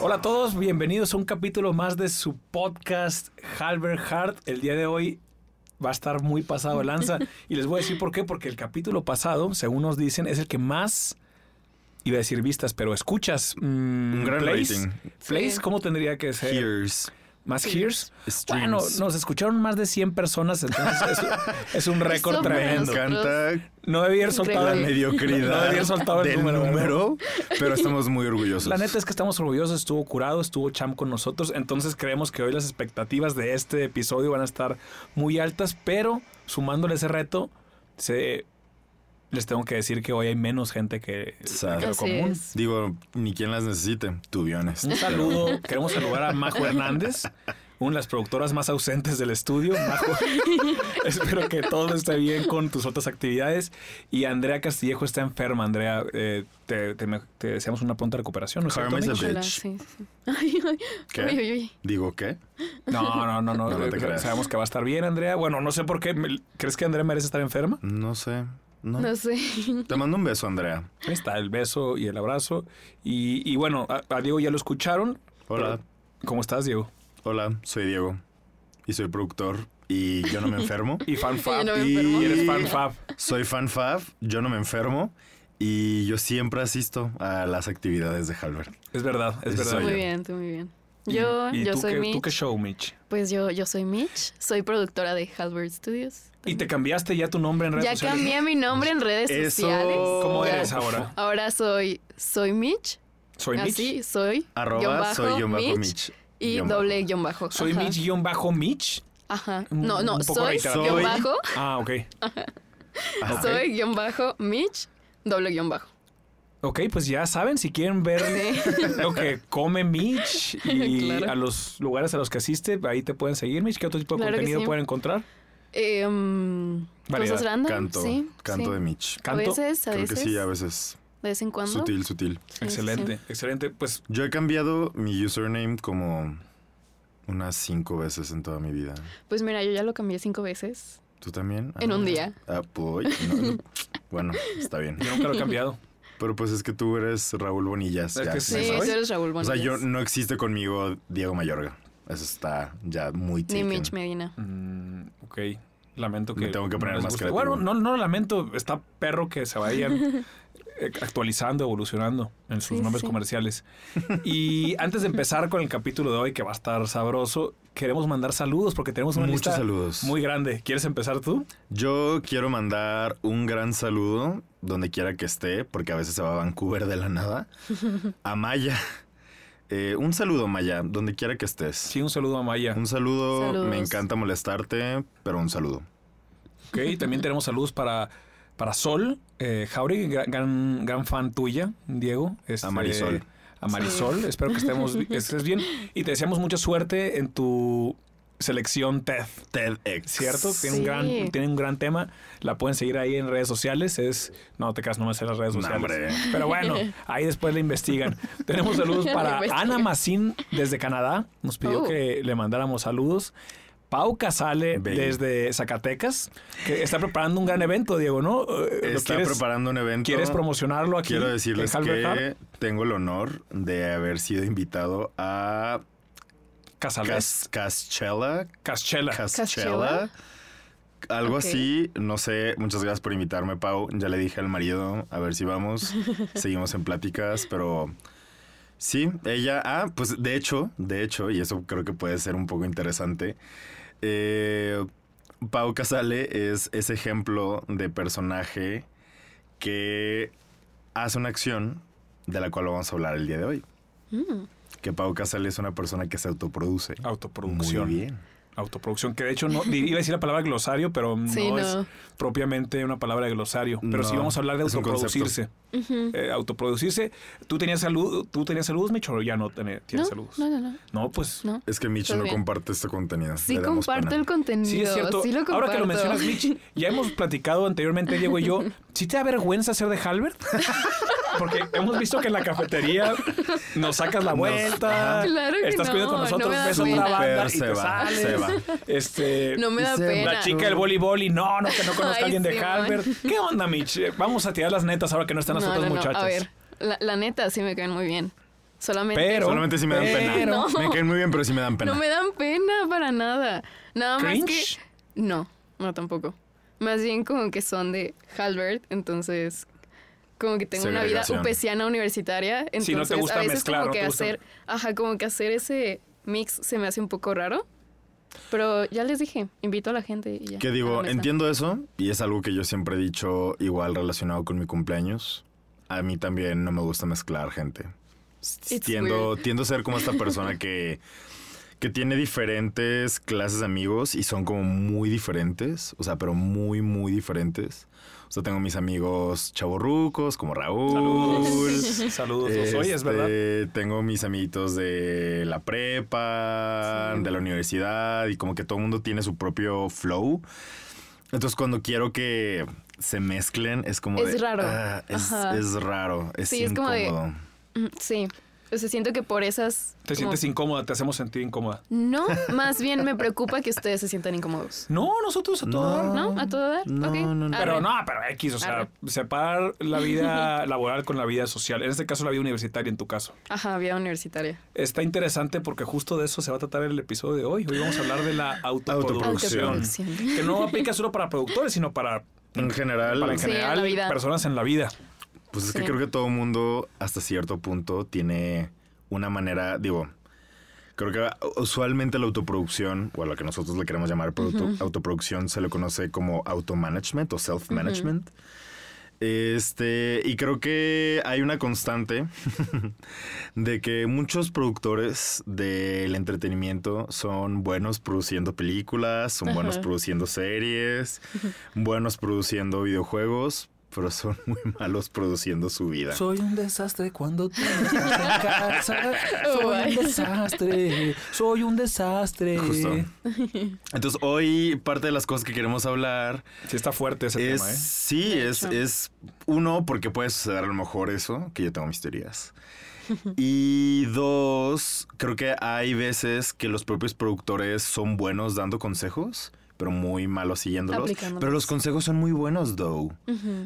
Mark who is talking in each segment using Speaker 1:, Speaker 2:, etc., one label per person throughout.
Speaker 1: Hola a todos, bienvenidos a un capítulo más de su podcast Halbert Hart. El día de hoy va a estar muy pasado de lanza y les voy a decir por qué, porque el capítulo pasado, según nos dicen, es el que más iba a decir vistas, pero escuchas. mm,
Speaker 2: Un gran
Speaker 1: plays.
Speaker 2: rating.
Speaker 1: Plays,
Speaker 3: Sí.
Speaker 1: ¿cómo tendría que ser?
Speaker 2: Hears.
Speaker 1: ¿Más hears?
Speaker 2: Streams.
Speaker 1: Bueno, nos escucharon más de 100 personas, entonces es, es un récord
Speaker 2: Me
Speaker 1: tremendo.
Speaker 3: menos.
Speaker 2: encanta
Speaker 1: No debía haber soltado
Speaker 2: la.
Speaker 1: No
Speaker 2: mediocridad
Speaker 1: había soltado el
Speaker 2: del
Speaker 1: número,
Speaker 2: número, pero estamos muy orgullosos.
Speaker 1: La neta es que estamos orgullosos, estuvo curado, estuvo Cham con nosotros, entonces creemos que hoy las expectativas de este episodio van a estar muy altas, pero sumándole ese reto, se, les tengo que decir que hoy hay menos gente que, que lo común.
Speaker 3: es.
Speaker 2: Digo, ni quien las necesite, honest.
Speaker 1: Un saludo, queremos saludar a Majo Hernández, una de las productoras más ausentes del estudio. Majo, espero que todo esté bien con tus otras actividades. Y Andrea Castillejo está enferma, Andrea. eh, te, te- te deseamos una pronta recuperación. ¿no
Speaker 2: Karma is a bitch.
Speaker 3: sí, sí. Ay, ay.
Speaker 2: ¿Qué?
Speaker 3: Uy, uy, uy.
Speaker 2: Digo, ¿qué?
Speaker 1: No, no, no, no.
Speaker 2: No, no te
Speaker 1: eh,
Speaker 2: creas.
Speaker 1: Sabemos que va a estar bien, Andrea. Bueno, no sé por qué. ¿Crees que Andrea merece estar enferma?
Speaker 2: No sé. No.
Speaker 3: No sé.
Speaker 2: Te mando un beso, Andrea.
Speaker 1: Ahí está el beso y el abrazo. Y, y bueno, a, a Diego ya lo escucharon.
Speaker 2: Hola.
Speaker 1: ¿Cómo estás, Diego?
Speaker 2: Hola, soy Diego. Y soy productor. Y yo no me enfermo.
Speaker 1: Y fan fab.
Speaker 3: Yo no me
Speaker 1: y eres fan fab.
Speaker 2: Soy fan fab, yo no me enfermo. Y yo siempre asisto a las actividades de Halbert.
Speaker 1: Es verdad, es verdad.
Speaker 3: Muy
Speaker 2: yo.
Speaker 3: bien, tú muy bien. Yo,
Speaker 1: y
Speaker 3: yo
Speaker 1: tú
Speaker 3: soy
Speaker 1: qué,
Speaker 3: Mitch.
Speaker 1: ¿Tú qué show, Mitch?
Speaker 3: Pues yo, yo soy Mitch. Soy productora de Halbert Studios.
Speaker 1: ¿Y te cambiaste ya tu nombre en redes
Speaker 3: Ya
Speaker 1: sociales?
Speaker 3: cambié mi nombre en redes
Speaker 2: Eso-
Speaker 3: sociales.
Speaker 1: ¿Cómo
Speaker 3: Ya.
Speaker 1: eres ahora?
Speaker 3: Ahora soy soy Mitch.
Speaker 1: Soy Mitch.
Speaker 3: Así, soy.
Speaker 2: Arroba
Speaker 3: guion bajo,
Speaker 2: soy guion bajo
Speaker 3: Mitch,
Speaker 2: Mitch.
Speaker 3: Y
Speaker 2: guion
Speaker 3: doble
Speaker 2: bajo.
Speaker 3: guion bajo.
Speaker 1: Soy
Speaker 3: Ajá.
Speaker 1: Mitch guion bajo Mitch.
Speaker 3: Ajá. No, no, soy
Speaker 2: guion
Speaker 3: bajo.
Speaker 1: Ah, ok.
Speaker 2: Ajá.
Speaker 3: Soy guion bajo Mitch, doble guion bajo.
Speaker 1: Ok, pues ya saben, si quieren ver lo que come Mitch y
Speaker 3: Claro.
Speaker 1: a los lugares a los que asiste, ahí te pueden seguir, Mitch. ¿Qué otro tipo de
Speaker 3: Claro
Speaker 1: contenido
Speaker 3: sí.
Speaker 1: pueden encontrar?
Speaker 3: Eh,
Speaker 1: Variedad.
Speaker 3: cosas random.
Speaker 2: Canto.
Speaker 3: sí,
Speaker 2: canto
Speaker 3: sí.
Speaker 2: de Mitch.
Speaker 3: A
Speaker 1: Canto.
Speaker 3: veces, a
Speaker 2: Creo
Speaker 3: veces.
Speaker 2: que sí, a veces.
Speaker 3: De vez en cuando.
Speaker 2: Sutil, sutil.
Speaker 3: Sí,
Speaker 1: excelente,
Speaker 3: sí.
Speaker 1: excelente. Pues
Speaker 2: Yo he cambiado mi username como unas cinco veces en toda mi vida.
Speaker 3: Pues mira, yo ya lo cambié cinco veces.
Speaker 2: ¿Tú también?
Speaker 3: En un
Speaker 2: Ah.
Speaker 3: día.
Speaker 2: Ah, pues. no, no. Bueno, está bien.
Speaker 1: yo nunca lo he cambiado.
Speaker 2: Pero pues es que tú eres Raúl Bonillas.
Speaker 1: Es
Speaker 2: ya
Speaker 1: que
Speaker 3: Sí,
Speaker 2: sabe.
Speaker 3: eres Raúl
Speaker 2: O sea,
Speaker 3: Bonillas.
Speaker 2: yo no existe conmigo Diego Mayorga. Eso está ya muy
Speaker 3: Ni
Speaker 2: taken.
Speaker 3: Mitch Medina.
Speaker 1: Mm, ok. Lamento que.
Speaker 2: Me tengo que poner
Speaker 1: les
Speaker 2: más.
Speaker 1: Bueno, no, no lamento. Está perro que se vayan actualizando, evolucionando en sus
Speaker 3: Sí,
Speaker 1: nombres
Speaker 3: sí.
Speaker 1: comerciales. Y antes de empezar con el capítulo de hoy, que va a estar sabroso, queremos mandar saludos porque tenemos una
Speaker 2: Muchos
Speaker 1: lista
Speaker 2: saludos.
Speaker 1: muy grande. ¿Quieres empezar tú?
Speaker 2: Yo quiero mandar un gran saludo donde quiera que esté, porque a veces se va a Vancouver de la nada, a Maya. Eh, un saludo, Maya, donde quiera que estés.
Speaker 1: Sí, un saludo a Maya.
Speaker 2: Un saludo,
Speaker 3: Saludos.
Speaker 2: me encanta molestarte, pero un saludo.
Speaker 1: Ok, también tenemos saludos para, para Sol, eh, Jauregui, gran, gran, gran fan tuya, Diego. Este,
Speaker 2: A Marisol.
Speaker 1: A Marisol, espero que estemos estés bien. Y te deseamos mucha suerte en tu selección TED.
Speaker 2: TEDx.
Speaker 1: ¿Cierto? Tiene, un gran, tiene un gran tema. La pueden seguir ahí en redes sociales. Es. No te creas, no me sé las redes sociales.
Speaker 2: hombre.
Speaker 1: Pero bueno, ahí después le investigan. Tenemos saludos para. Ana Macín desde Canadá. Nos pidió
Speaker 3: Oh.
Speaker 1: que le mandáramos saludos. Pau Casale
Speaker 2: Bello.
Speaker 1: desde Zacatecas, que está preparando un gran evento, Diego, ¿no? Eh, ¿lo
Speaker 2: Está
Speaker 1: quieres,
Speaker 2: preparando un evento.
Speaker 1: ¿Quieres promocionarlo aquí?
Speaker 2: Quiero decirles
Speaker 1: Hart?
Speaker 2: que tengo el honor de haber sido invitado a
Speaker 1: Casales.
Speaker 2: Cas Caschella.
Speaker 1: Caschela.
Speaker 2: Caschella. Algo así, no sé, muchas gracias por invitarme, Pau. Ya le dije al marido, a ver si vamos. Seguimos en pláticas, pero sí, ella, ah, pues de hecho, de hecho, y eso creo que puede ser un poco interesante. Eh, Pau Casale es ese ejemplo de personaje que hace una acción de la cual vamos a hablar el día de hoy.
Speaker 3: Mm.
Speaker 2: Que Pau Casale es una persona que se autoproduce.
Speaker 1: Autoproducción.
Speaker 2: Muy bien.
Speaker 1: Autoproducción, que de hecho no iba a decir la palabra glosario, pero no,
Speaker 3: Sí,
Speaker 1: es propiamente una palabra de glosario. Pero sí
Speaker 2: No,
Speaker 1: vamos a hablar de autoproducirse. Eh, autoproducirse. ¿Tú tenías salud? ¿Tú tenías saludos, Micho? ¿O ya no tienes
Speaker 3: No,
Speaker 1: saludos?
Speaker 3: no, no, no.
Speaker 1: No, pues.
Speaker 3: no.
Speaker 2: Es que Mitch
Speaker 3: Todo
Speaker 2: no
Speaker 3: bien.
Speaker 2: comparte este contenido.
Speaker 3: Sí comparto
Speaker 2: pena.
Speaker 3: el contenido.
Speaker 1: Sí, es cierto.
Speaker 3: Sí lo comparto.
Speaker 1: Ahora que lo mencionas, Mitch, ya hemos platicado anteriormente, Diego y yo. ¿Sí te da vergüenza ser de Halbert? Porque hemos visto que en la cafetería nos sacas la vuelta.
Speaker 3: Claro que
Speaker 1: Estás
Speaker 3: no,
Speaker 1: cuidando con
Speaker 3: no
Speaker 1: nosotros,
Speaker 3: da
Speaker 1: ves banda y
Speaker 2: se
Speaker 1: te
Speaker 2: va,
Speaker 1: sales.
Speaker 2: se va.
Speaker 1: Este,
Speaker 3: No me da pena.
Speaker 1: la chica del voleibol y no, no, que no conozca a alguien de
Speaker 3: sí.
Speaker 1: Halbert. ¿Qué onda, Mitch? Vamos a tirar las netas ahora que no están las
Speaker 3: No,
Speaker 1: otras
Speaker 3: no, no.
Speaker 1: muchachas.
Speaker 3: A ver, la, la neta sí me caen muy bien. Solamente.
Speaker 1: Pero-
Speaker 2: Solamente sí me dan pena. Me caen muy bien, pero sí me dan pena.
Speaker 3: No me dan pena para nada. Nada más que.
Speaker 1: ¿Cringe?
Speaker 3: No, no tampoco. Más bien como que son de Halbert, entonces como que tengo una vida upesiana universitaria, entonces
Speaker 1: Sí, no te gusta
Speaker 3: a veces
Speaker 1: mezclar,
Speaker 3: como
Speaker 1: no
Speaker 3: que
Speaker 1: te gusta-
Speaker 3: hacer, ajá, como que hacer ese mix se me hace un poco raro. Pero ya les dije, invito a la gente y ya.
Speaker 2: Que digo, entiendo eso y es algo que yo siempre he dicho igual relacionado con mi cumpleaños. A mí también no me gusta mezclar gente.
Speaker 3: It's
Speaker 2: Tiendo,
Speaker 3: weird.
Speaker 2: tiendo a ser como esta persona que, que tiene diferentes clases de amigos y son como muy diferentes. O sea, pero muy, muy diferentes. O sea, tengo mis amigos chavorrucos como Raúl.
Speaker 1: Saludos. Saludos. Los oyes,
Speaker 2: Este,
Speaker 1: ¿verdad?
Speaker 2: Tengo mis amiguitos de la prepa,
Speaker 3: Sí.
Speaker 2: de la universidad y como que todo el mundo tiene su propio flow. Entonces cuando quiero que se mezclen es como
Speaker 3: Es
Speaker 2: de,
Speaker 3: raro.
Speaker 2: ah, es, raro, es
Speaker 3: Sí, es como de-
Speaker 2: incómodo.
Speaker 3: Mm, Sí. O sea, siento que por esas...
Speaker 1: Te
Speaker 3: como-
Speaker 1: sientes incómoda, te hacemos sentir incómoda.
Speaker 3: No, más bien me preocupa que ustedes se sientan incómodos.
Speaker 1: No, nosotros a todo
Speaker 2: No.
Speaker 1: dar.
Speaker 3: ¿No? ¿A todo dar?
Speaker 2: No, no, no.
Speaker 1: Pero no, pero X, o sea,
Speaker 3: Arre.
Speaker 1: separar la vida laboral con la vida social. En este caso, la vida universitaria, en tu caso.
Speaker 3: Ajá, vida universitaria.
Speaker 1: Está interesante porque justo de eso se va a tratar el episodio de hoy. Hoy vamos a hablar de la autoproducción.
Speaker 2: Autoproducción.
Speaker 1: Que no aplica solo para productores, sino para,
Speaker 2: En general,
Speaker 1: para en
Speaker 3: Sí, en
Speaker 1: general
Speaker 3: la vida.
Speaker 1: personas en la vida.
Speaker 2: Pues es que
Speaker 3: Sí.
Speaker 2: creo que todo el mundo hasta cierto punto tiene una manera, digo, creo que usualmente la autoproducción, o a lo que nosotros le queremos llamar autoproducción, se le conoce como automanagement o self-management. Este, y creo que hay una constante de que muchos productores del entretenimiento son buenos produciendo películas, son buenos produciendo series, buenos produciendo videojuegos, pero son muy malos produciendo su vida.
Speaker 1: Soy un desastre cuando tú no estás en casa. Soy un desastre. Soy un desastre.
Speaker 2: Justo. Entonces, hoy parte de las cosas que queremos hablar
Speaker 1: Sí, está fuerte ese
Speaker 2: es,
Speaker 1: tema, ¿eh?
Speaker 2: sí, es, es uno, porque puede suceder a lo mejor eso, que yo tengo mis teorías. Y dos, creo que hay veces que los propios productores son buenos dando consejos, pero muy malos siguiéndolos. Pero los consejos son muy buenos, though.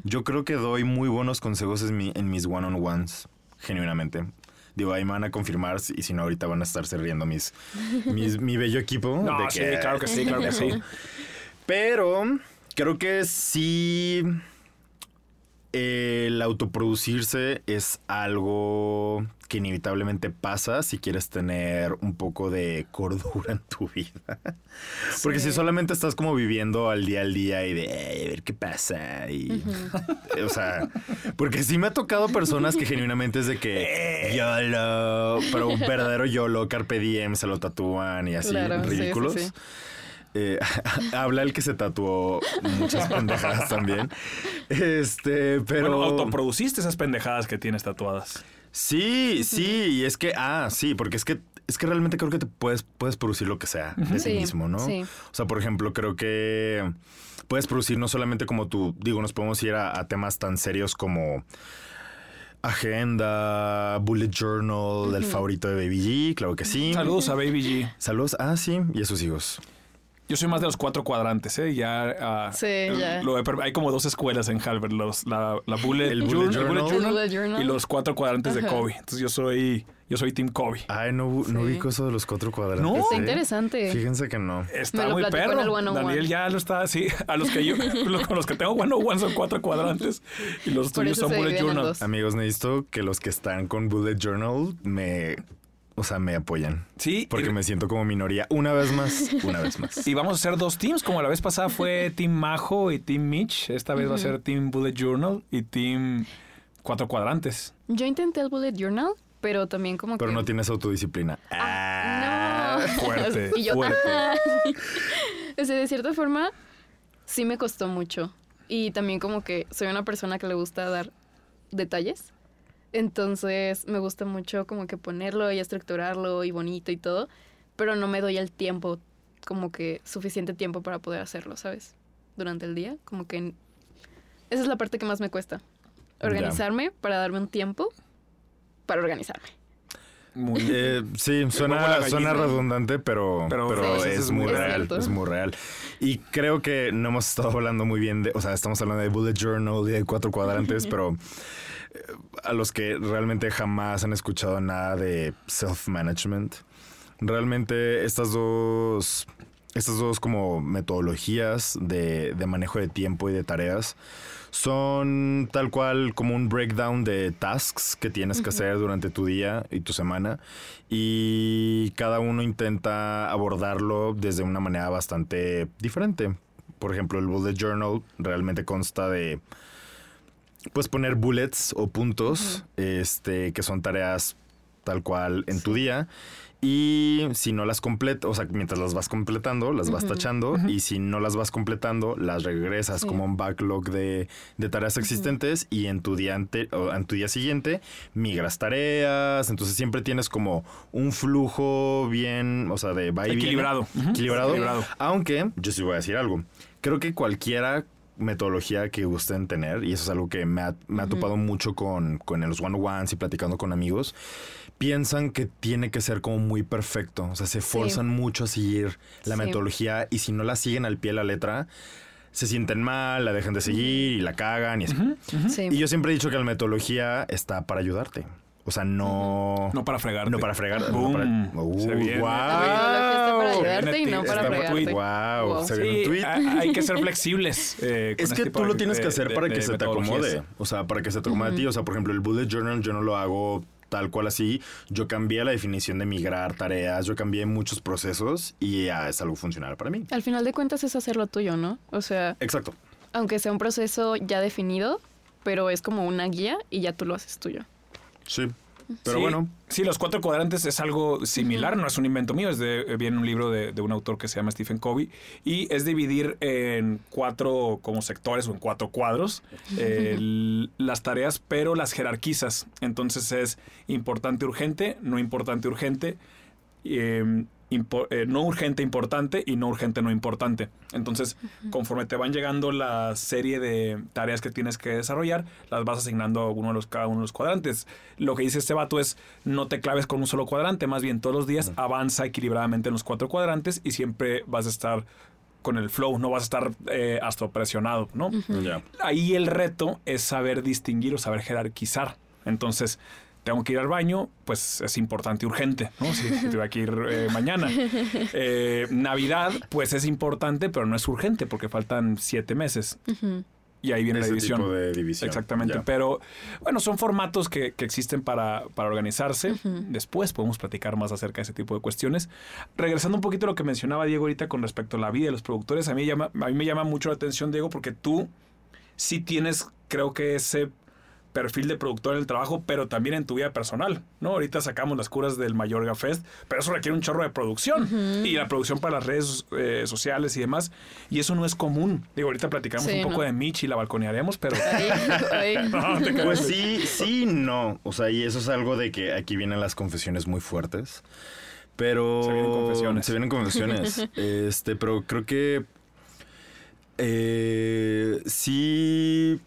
Speaker 2: Yo creo que doy muy buenos consejos en, mi- en mis one-on-ones, genuinamente. Digo, ahí me van a confirmar y si no, ahorita van a estarse riendo mis, mis- mi bello equipo.
Speaker 1: No,
Speaker 2: de
Speaker 1: sí, claro que sí, claro que sí.
Speaker 2: Pero creo que sí el autoproducirse es algo que inevitablemente pasa si quieres tener un poco de cordura en tu vida. Porque si solamente estás como viviendo al día al día y de "Ey, a ver qué pasa y o sea, porque sí me ha tocado personas que genuinamente es de que YOLO, pero un verdadero YOLO, Carpe Diem, se lo tatúan y así,
Speaker 3: Claro, sí, sí,
Speaker 2: ridículos.
Speaker 3: sí.
Speaker 2: Eh, habla el que se tatuó muchas pendejadas también. Este, pero.
Speaker 1: Bueno, autoproduciste esas pendejadas que tienes tatuadas.
Speaker 2: Sí, sí, y es que, ah, sí, porque es que es que realmente creo que te puedes, puedes producir lo que sea de
Speaker 3: Sí,
Speaker 2: mismo, ¿no?
Speaker 3: sí.
Speaker 2: O sea, por ejemplo, creo que puedes producir no solamente como tú, digo, nos podemos ir a, a temas tan serios como agenda, bullet journal, el favorito de Baby G, claro que sí.
Speaker 1: Saludos a Baby G.
Speaker 2: Saludos, ah, sí, y a sus hijos.
Speaker 1: Yo soy más de los cuatro cuadrantes, ¿eh? Ya. ah,
Speaker 3: Sí, ya.
Speaker 1: lo he per- hay como dos escuelas en Halbert: los, la, la Bullet,
Speaker 2: El Bullet
Speaker 1: Journal,
Speaker 2: Journal.
Speaker 3: El Bullet Journal.
Speaker 1: y los cuatro cuadrantes de. Kobe. Entonces yo soy, yo soy Team Kobe.
Speaker 2: Ay, no, no
Speaker 3: Sí.
Speaker 2: ubico eso de los cuatro cuadrantes.
Speaker 1: No.
Speaker 3: Está
Speaker 2: ¿eh?
Speaker 3: interesante.
Speaker 2: Fíjense que no.
Speaker 1: Está
Speaker 3: Me lo
Speaker 1: muy perro.
Speaker 3: el one on
Speaker 1: Daniel
Speaker 3: one.
Speaker 1: ya lo está así. A los que yo, lo- con los que tengo one on one son cuatro cuadrantes y los
Speaker 3: Por
Speaker 1: tuyos son bullet journal.
Speaker 2: Amigos, necesito que los que están con Bullet Journal me, o sea, me apoyan.
Speaker 1: Sí,
Speaker 2: Porque
Speaker 1: y,
Speaker 2: me siento como minoría. Una vez más, una vez más.
Speaker 1: y vamos a hacer dos teams, como la vez pasada fue Team Majo y Team Mitch. Esta vez va a ser Team Bullet Journal y Team Cuatro Cuadrantes.
Speaker 3: Yo intenté el Bullet Journal, pero también como
Speaker 2: Pero
Speaker 3: que...
Speaker 2: no tienes autodisciplina.
Speaker 3: Ah, no.
Speaker 1: Fuerte,
Speaker 3: y yo,
Speaker 1: fuerte.
Speaker 3: ah. o sea, de cierta forma, sí me costó mucho. Y también como que soy una persona que le gusta dar detalles. Entonces me gusta mucho como que ponerlo y estructurarlo y bonito y todo. Pero no me doy el tiempo, como que suficiente tiempo para poder hacerlo, ¿sabes? Durante el día. Como que... Esa es la parte que más me cuesta. Organizarme para darme un tiempo para organizarme.
Speaker 1: muy...
Speaker 2: Eh, sí, suena, suena redundante, pero,
Speaker 1: Pero-
Speaker 2: pero,
Speaker 3: Sí,
Speaker 2: es,
Speaker 1: es
Speaker 2: muy real.
Speaker 3: cierto.
Speaker 2: Es muy real. Y creo que no hemos estado hablando muy bien de, o sea, estamos hablando de bullet journal y de cuatro cuadrantes, pero a los que realmente jamás han escuchado nada de self-management, realmente estas dos, estas dos como metodologías de, de manejo de tiempo y de tareas son tal cual como un breakdown de tasks que tienes que hacer durante tu día y tu semana. Y cada uno intenta abordarlo desde una manera bastante diferente. Por ejemplo, el bullet journal realmente consta de pues poner bullets o puntos, este, que son tareas tal cual en tu día. Y si no las completas, o sea, mientras las vas completando, las vas tachando. Y si no las vas completando, las regresas
Speaker 3: Sí.
Speaker 2: como un backlog de, de tareas existentes. Y en tu día ante- o en tu día siguiente, migras tareas. Entonces siempre tienes como un flujo bien, o sea, de va y viene.
Speaker 1: Equilibrado.
Speaker 2: Equilibrado.
Speaker 1: Equilibrado.
Speaker 2: Aunque, yo sí voy a decir algo. Creo que cualquiera metodología que gusten tener, y eso es algo que me ha, me ha topado mucho con, con los one-on-ones y platicando con amigos, piensan que tiene que ser como muy perfecto. O sea, se forzan mucho a seguir la
Speaker 3: Sí.
Speaker 2: metodología y si no la siguen al pie de la letra, se sienten mal, la dejan de seguir y la cagan y así.
Speaker 3: Sí.
Speaker 2: Y yo siempre he dicho que la metodología está para ayudarte. O sea, no...
Speaker 1: No para fregarte.
Speaker 2: No para fregar. No para...
Speaker 1: Se viene.
Speaker 2: ¡Wow!
Speaker 3: Está para ayudarte y no para fregarte.
Speaker 2: Wow,
Speaker 3: Wow.
Speaker 2: se
Speaker 1: Sí,
Speaker 2: viene un tweet.
Speaker 1: ha- hay que ser flexibles. eh, con
Speaker 2: Es
Speaker 1: este
Speaker 2: que tú lo tienes que hacer
Speaker 1: de-
Speaker 2: para
Speaker 1: de
Speaker 2: que se te acomode. O sea, para que se te acomode a ti. O sea, por ejemplo, el bullet journal yo no lo hago tal cual así. Yo cambié la definición de migrar tareas. Yo cambié muchos procesos y ya es algo funcional para mí.
Speaker 3: Al final de cuentas es hacerlo tuyo, ¿no? O sea,
Speaker 2: Exacto.
Speaker 3: aunque sea un proceso ya definido, pero es como una guía y ya tú lo haces tuyo.
Speaker 2: Sí. Pero
Speaker 1: Sí,
Speaker 2: bueno,
Speaker 1: Sí, los cuatro cuadrantes es algo similar, no es un invento mío, es de, viene un libro de, de un autor que se llama Stephen Covey y es dividir en cuatro como sectores o en cuatro cuadros las tareas, pero las jerarquizas. Entonces es importante, urgente, no importante, urgente, eh, impo- eh, no urgente, importante y no urgente, no importante. Entonces, conforme te van llegando la serie de tareas que tienes que desarrollar, las vas asignando a uno de los, cada uno de los cuadrantes. Lo que dice este vato es, no te claves con un solo cuadrante, más bien todos los días avanza equilibradamente en los cuatro cuadrantes y siempre vas a estar con el flow, no vas a estar eh, hasta presionado, ¿no? ahí el reto es saber distinguir o saber jerarquizar. Entonces, tengo que ir al baño, pues es importante y urgente, ¿no? Si, si tengo que ir eh, mañana. Eh, Navidad, pues es importante, pero no es urgente porque faltan siete meses. Y ahí viene
Speaker 2: Ese
Speaker 1: la división.
Speaker 2: tipo de división.
Speaker 1: Exactamente.
Speaker 2: Ya.
Speaker 1: Pero bueno, son formatos que, que existen para, para organizarse. Después podemos platicar más acerca de ese tipo de cuestiones. Regresando un poquito a lo que mencionaba Diego ahorita con respecto a la vida de los productores, a mí, llama, a mí me llama mucho la atención, Diego, porque tú sí tienes, creo que ese perfil de productor en el trabajo, pero también en tu vida personal, ¿no? Ahorita sacamos las curas del Mayorga Fest, pero eso requiere un chorro de producción y la producción para las redes eh, sociales y demás, y eso no es común. Digo, ahorita platicamos
Speaker 3: Sí,
Speaker 1: un poco
Speaker 3: ¿no?
Speaker 1: de Mitch y la balconearemos, pero... No, creas.
Speaker 2: Pues sí, sí, no. O sea, y eso es algo de que aquí vienen las confesiones muy fuertes. Pero.
Speaker 1: Se vienen confesiones.
Speaker 2: Se vienen confesiones. este, pero creo que. eh, sí.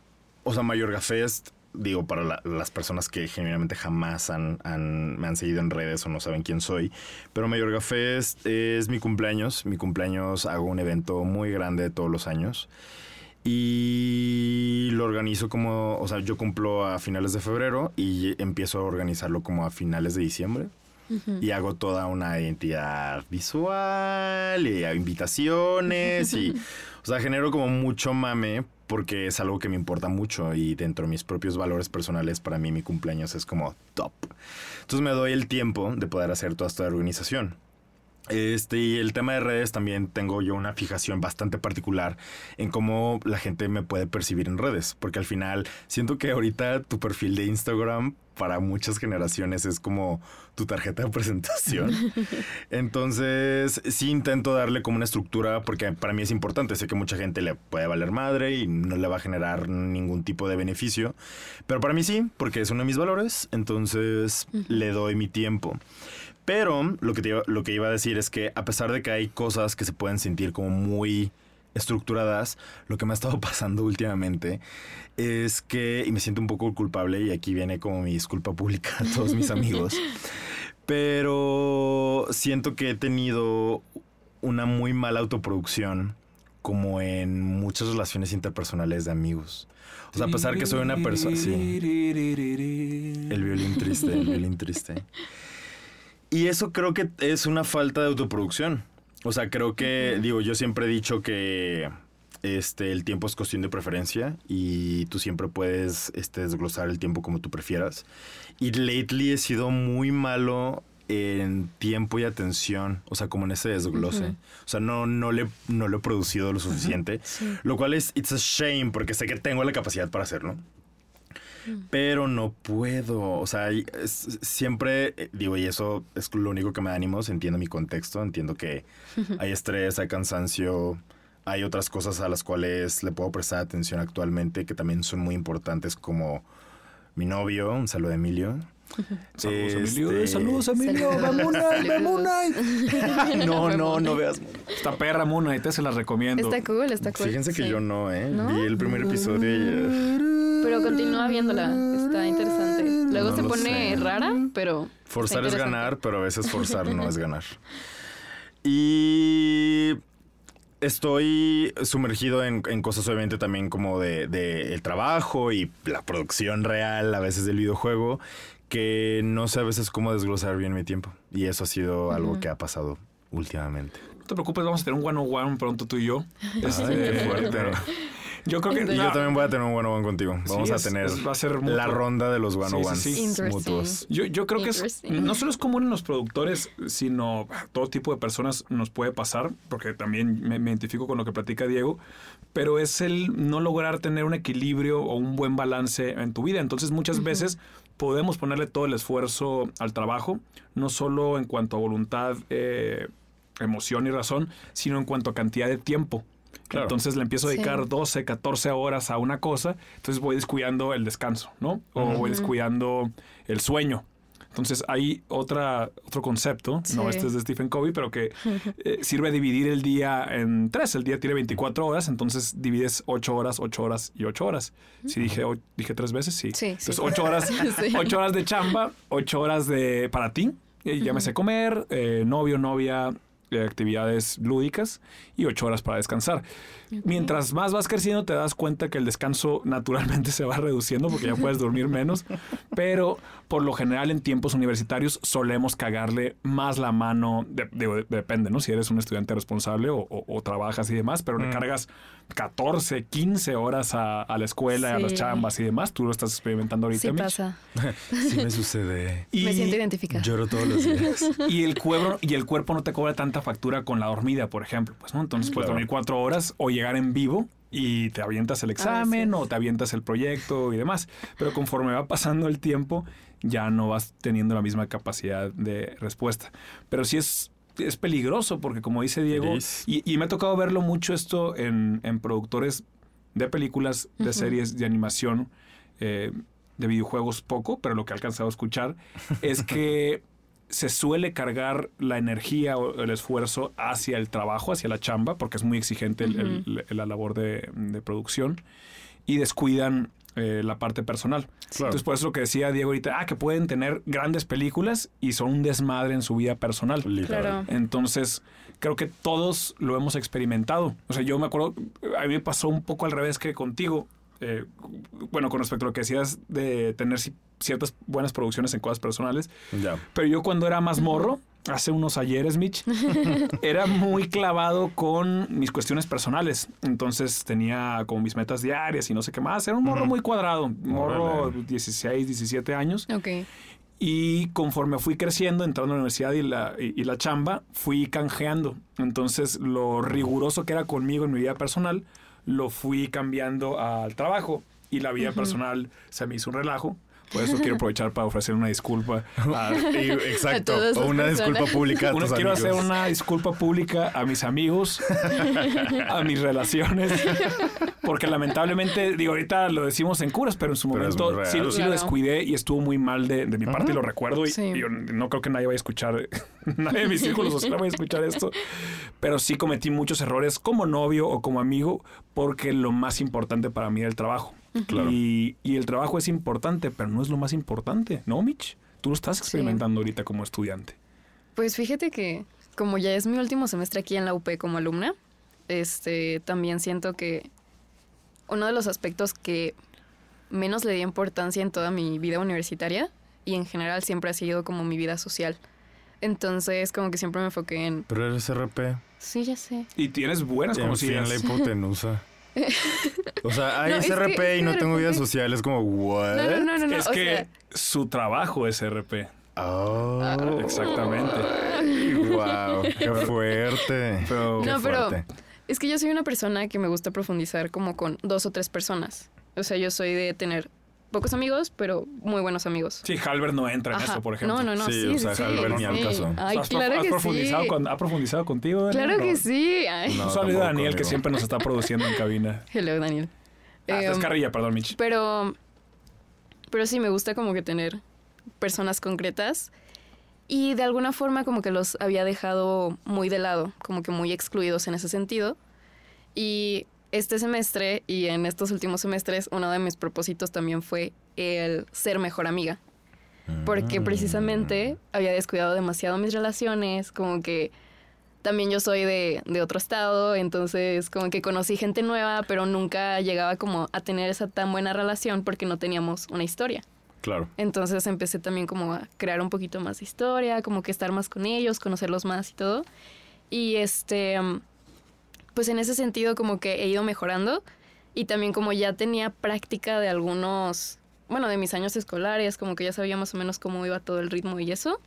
Speaker 2: O sea, Mayorga Fest. Digo, para la- las personas que genuinamente jamás han, han- me han seguido en redes o no saben quién soy. Pero Mayorga Fest es mi cumpleaños. Mi cumpleaños hago un evento muy grande todos los años. Y lo organizo como, o sea, yo cumplo a finales de febrero y empiezo a organizarlo como a finales de diciembre. Y hago toda una identidad visual y invitaciones y, o sea, genero como mucho mame porque es algo que me importa mucho y dentro de mis propios valores personales para mí mi cumpleaños es como top. Entonces me doy el tiempo de poder hacer toda esta organización. Este, y el tema de redes también tengo yo una fijación bastante particular en cómo la gente me puede percibir en redes, porque al final siento que ahorita tu perfil de Instagram para muchas generaciones es como tu tarjeta de presentación. Entonces, sí intento darle como una estructura porque para mí es importante, sé que mucha gente le puede valer madre y no le va a generar ningún tipo de beneficio, pero para mí sí, porque es uno de mis valores, entonces le doy mi tiempo. Pero lo que, te lo que iba a decir es que a pesar de que hay cosas que se pueden sentir como muy estructuradas, lo que me ha estado pasando últimamente es que, y me siento un poco culpable, y aquí viene como mi disculpa pública a todos mis amigos, Pero siento que he tenido una muy mala autoproducción como en muchas relaciones interpersonales de amigos. O sea, a pesar que soy una persona... Sí. El violín triste, el violín triste. Y eso creo que es una falta de autoproducción. O sea, creo que, digo, yo siempre he dicho que este, el tiempo es cuestión de preferencia y tú siempre puedes este, desglosar el tiempo como tú prefieras. Y lately he sido muy malo en tiempo y atención, o sea, como en ese desglose. O sea, no, no, le, no lo he producido lo suficiente, lo cual es, it's a shame, porque sé que tengo la capacidad para hacerlo. Pero no puedo, o sea, siempre eh, digo, y eso es lo único que me da ánimos, entiendo mi contexto, entiendo que hay estrés, hay cansancio, hay otras cosas a las cuales le puedo prestar atención actualmente que también son muy importantes como mi novio, un saludo de Emilio.
Speaker 1: Saludos, Emilio. Este,
Speaker 2: saludos, Emilio. no, no, no veas.
Speaker 1: Esta perra y te se la recomiendo.
Speaker 3: Está cool, está cool.
Speaker 2: Fíjense que yo no, ¿eh? Vi el primer episodio
Speaker 3: y... Pero continúa viéndola. Está interesante. Luego se pone rara, pero...
Speaker 2: Forzar es ganar, pero a veces forzar no es ganar. Y estoy sumergido en, cosas obviamente también como de, el trabajo y la producción real a veces del videojuego que no sé a veces cómo desglosar bien mi tiempo y eso ha sido algo que ha pasado últimamente.
Speaker 1: No te preocupes, vamos a tener un one on one pronto tú y yo.
Speaker 2: Este, qué fuerte. Yo creo que. Y yo también voy a tener un one on one contigo. Vamos a tener va a ser la ronda de los one on ones mutuos.
Speaker 1: Yo, yo creo que es, no solo es común en los productores, sino todo tipo de personas nos puede pasar, porque también me, identifico con lo que platica Diego, pero es el no lograr tener un equilibrio o un buen balance en tu vida. Entonces, muchas veces podemos ponerle todo el esfuerzo al trabajo, no solo en cuanto a voluntad, eh, emoción y razón, sino en cuanto a cantidad de tiempo. Entonces le empiezo a dedicar 12, 14 horas a una cosa, entonces voy descuidando el descanso, ¿no? O voy descuidando el sueño. Entonces hay otra, otro concepto, no este es de Stephen Covey, pero que eh, sirve a dividir el día en tres. El día tiene 24 horas, entonces divides 8 horas, 8 horas y 8 horas. Si dije, dije tres veces, sí.
Speaker 3: sí
Speaker 1: entonces 8 horas, 8 horas de chamba, 8 horas de para ti, y llámese comer, eh, novio, novia, actividades lúdicas y ocho horas para descansar. Mientras más vas creciendo te das cuenta que el descanso naturalmente se va reduciendo porque ya puedes dormir menos, pero por lo general en tiempos universitarios solemos cagarle más la mano, depende, ¿no? Si eres un estudiante responsable o, trabajas y demás, pero le mm. cargas 14, 15 horas a, la escuela, a las chambas y demás. Tú lo estás experimentando ahorita.
Speaker 3: Sí pasa.
Speaker 2: sí me sucede.
Speaker 3: Y me siento identificada.
Speaker 2: Lloro todos los días.
Speaker 1: Y el, cuerpo, y el cuerpo no te cobra tanta factura con la dormida, por ejemplo. Pues, ¿no? Entonces puedes dormir cuatro horas o llegar en vivo y te avientas el examen o te avientas el proyecto y demás. Pero conforme va pasando el tiempo, ya no vas teniendo la misma capacidad de respuesta. Pero sí es es peligroso porque como dice Diego, y, me ha tocado verlo mucho esto en, productores de películas, de series, de animación, eh, de videojuegos poco, pero lo que he alcanzado a escuchar es que se suele cargar la energía o el esfuerzo hacia el trabajo, hacia la chamba, porque es muy exigente la labor de, de producción, y descuidan eh, la parte personal. Entonces, por eso lo que decía Diego ahorita, ah, que pueden tener grandes películas y son un desmadre en su vida personal. Entonces, creo que todos lo hemos experimentado. O sea, yo me acuerdo, a mí me pasó un poco al revés que contigo. Eh, bueno, con respecto a lo que decías de tener ciertas buenas producciones en cosas personales. Pero yo cuando era más morro, hace unos ayeres, Mitch, era muy clavado con mis cuestiones personales. Entonces tenía como mis metas diarias y no sé qué más. Era un morro muy cuadrado, morro 16, 17 años.
Speaker 3: Ok.
Speaker 1: Y conforme fui creciendo, entrando a la universidad y la, y la chamba, fui canjeando. Entonces lo riguroso que era conmigo en mi vida personal, lo fui cambiando al trabajo. Y la vida personal se me hizo un relajo por eso quiero aprovechar para ofrecer una disculpa.
Speaker 2: exacto. o una disculpa pública.
Speaker 1: A quiero hacer una disculpa pública a mis amigos, a mis relaciones. Porque lamentablemente, digo, ahorita lo decimos en curas, pero en su momento sí, lo descuidé y estuvo muy mal de, mi parte y lo recuerdo. Y, no creo que nadie vaya a escuchar, nadie de mis círculos sociales vaya a escuchar esto. Pero sí cometí muchos errores como novio o como amigo porque lo más importante para mí era el trabajo. Y, el trabajo es importante, pero no es lo más importante, ¿no, Mitch? tú lo estás experimentando ahorita como estudiante.
Speaker 3: Pues fíjate que como ya es mi último semestre aquí en la UP como alumna, este, también siento que uno de los aspectos que menos le di importancia en toda mi vida universitaria y en general siempre ha sido como mi vida social. Entonces, como que siempre me enfoqué en...
Speaker 2: Pero eres RP.
Speaker 3: Sí, ya sé.
Speaker 1: Y tienes buenas
Speaker 2: En
Speaker 1: conocidas.
Speaker 2: la hipotenusa. O sea, hay
Speaker 3: No, es que
Speaker 2: RP y no tengo vida social. Es como, ¿what?
Speaker 3: No, no, no, no,
Speaker 1: es que
Speaker 3: sea,
Speaker 1: su trabajo es RP.
Speaker 2: Oh,
Speaker 1: Exactamente.
Speaker 2: wow, qué fuerte.
Speaker 1: Pero-
Speaker 2: Qué
Speaker 3: No, pero- es que yo soy una persona que me gusta profundizar como con dos o tres personas. O sea, yo soy de tener pocos amigos, pero muy buenos amigos.
Speaker 1: Sí, Halbert no entra en
Speaker 3: Ajá.
Speaker 1: eso, por ejemplo.
Speaker 3: No, no, no,
Speaker 2: Sí,
Speaker 3: sí,
Speaker 2: o sea,
Speaker 3: sí,
Speaker 2: Halbert ni al caso.
Speaker 3: Ay,
Speaker 1: ¿Has, prof-
Speaker 3: claro
Speaker 1: has
Speaker 3: que
Speaker 1: profundizado
Speaker 3: sí.
Speaker 1: con- ¿Ha profundizado contigo? Daniel?
Speaker 3: Claro que sí. Ay.
Speaker 2: No.
Speaker 1: Daniel, que siempre nos está produciendo en cabina.
Speaker 3: Hello, Daniel.
Speaker 1: Ah,
Speaker 3: Em,
Speaker 1: es carrilla, perdón, Mitch.
Speaker 3: Pero, pero sí me gusta como que tener personas concretas y de alguna forma como que los había dejado muy de lado, como que muy excluidos en ese sentido. Y este semestre y en estos últimos semestres uno de mis propósitos también fue el ser mejor amiga. Porque
Speaker 2: Mm.
Speaker 3: precisamente había descuidado demasiado mis relaciones, como que también yo soy de, de otro estado, entonces como que conocí gente nueva, pero nunca llegaba como a tener esa tan buena relación porque no teníamos una historia.
Speaker 2: Claro.
Speaker 3: Entonces empecé también como a crear un poquito más de historia, como que estar más con ellos, conocerlos más y todo. Y este, pues en ese sentido como que he ido mejorando y también como ya tenía práctica de algunos, bueno, de mis años escolares, como que ya sabía más o menos cómo iba todo el ritmo y eso.